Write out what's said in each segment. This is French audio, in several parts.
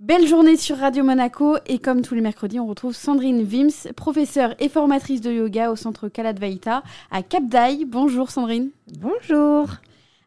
Belle journée sur Radio Monaco et comme tous les mercredis, on retrouve Sandrine Vims, professeure et formatrice de yoga au centre Kaladvaita à Cap d'Aille. Bonjour Sandrine. Bonjour.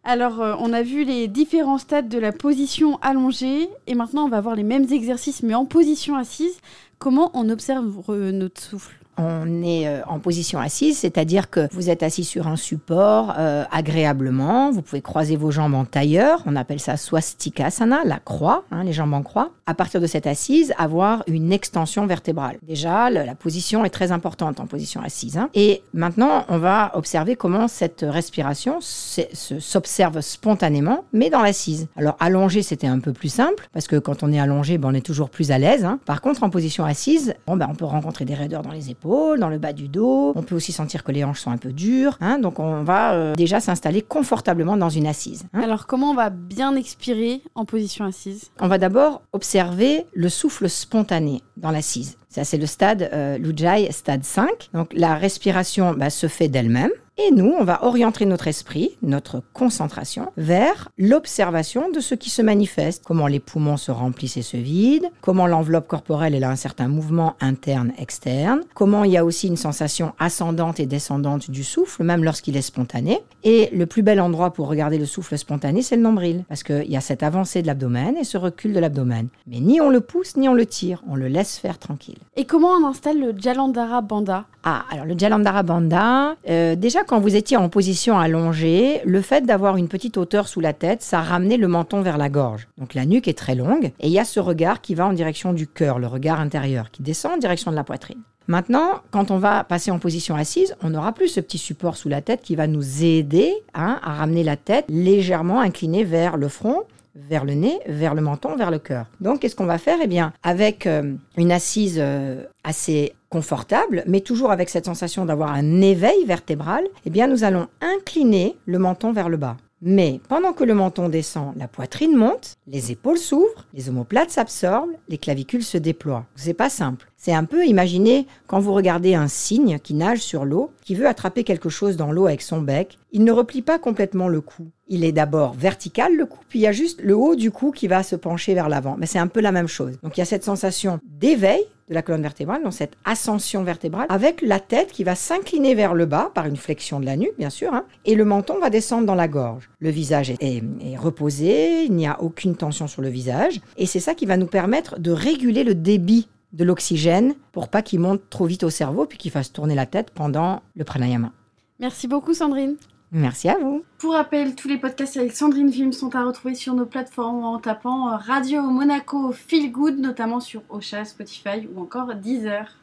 Alors, euh, on a vu les différents stades de la position allongée et maintenant on va voir les mêmes exercices mais en position assise. Comment on observe euh, notre souffle? On est euh, en position assise, c'est-à-dire que vous êtes assis sur un support euh, agréablement, vous pouvez croiser vos jambes en tailleur, on appelle ça swastikasana, la croix, hein, les jambes en croix. À partir de cette assise, avoir une extension vertébrale. Déjà, la position est très importante en position assise. Hein. Et maintenant, on va observer comment cette respiration s'observe spontanément, mais dans l'assise. Alors, allongé, c'était un peu plus simple, parce que quand on est allongé, ben, on est toujours plus à l'aise. Hein. Par contre, en position assise, bon, ben, on peut rencontrer des raideurs dans les épaules dans le bas du dos. On peut aussi sentir que les hanches sont un peu dures. Hein. donc on va euh, déjà s'installer confortablement dans une assise. Hein. Alors comment on va bien expirer en position assise? On va d'abord observer le souffle spontané dans l'assise. Ça, c'est le stade euh, Lujai, stade 5. Donc la respiration bah, se fait d'elle-même. Et nous, on va orienter notre esprit, notre concentration, vers l'observation de ce qui se manifeste, comment les poumons se remplissent et se vident, comment l'enveloppe corporelle elle a un certain mouvement interne-externe, comment il y a aussi une sensation ascendante et descendante du souffle, même lorsqu'il est spontané. Et le plus bel endroit pour regarder le souffle spontané, c'est le nombril, parce qu'il y a cette avancée de l'abdomen et ce recul de l'abdomen. Mais ni on le pousse, ni on le tire, on le laisse faire tranquille. Et comment on installe le Jalandhara Bandha? Ah, alors le Jalandhara Bandha, euh, déjà quand vous étiez en position allongée, le fait d'avoir une petite hauteur sous la tête, ça ramenait le menton vers la gorge. Donc la nuque est très longue et il y a ce regard qui va en direction du cœur, le regard intérieur, qui descend en direction de la poitrine. Maintenant, quand on va passer en position assise, on n'aura plus ce petit support sous la tête qui va nous aider hein, à ramener la tête légèrement inclinée vers le front vers le nez, vers le menton, vers le cœur. Donc, qu'est-ce qu'on va faire? Eh bien, avec euh, une assise euh, assez confortable, mais toujours avec cette sensation d'avoir un éveil vertébral, eh bien, nous allons incliner le menton vers le bas. Mais pendant que le menton descend, la poitrine monte, les épaules s'ouvrent, les omoplates s'absorbent, les clavicules se déploient. C'est pas simple. C'est un peu, imaginez, quand vous regardez un cygne qui nage sur l'eau, qui veut attraper quelque chose dans l'eau avec son bec, il ne replie pas complètement le cou. Il est d'abord vertical le cou, puis il y a juste le haut du cou qui va se pencher vers l'avant. Mais c'est un peu la même chose. Donc il y a cette sensation d'éveil de la colonne vertébrale, dans cette ascension vertébrale, avec la tête qui va s'incliner vers le bas par une flexion de la nuque, bien sûr, hein, et le menton va descendre dans la gorge. Le visage est, est reposé, il n'y a aucune tension sur le visage, et c'est ça qui va nous permettre de réguler le débit de l'oxygène pour pas qu'il monte trop vite au cerveau puis qu'il fasse tourner la tête pendant le pranayama. Merci beaucoup Sandrine. Merci à vous. Pour rappel, tous les podcasts avec Sandrine Film sont à retrouver sur nos plateformes en tapant Radio Monaco Feel Good, notamment sur Ocha, Spotify ou encore Deezer.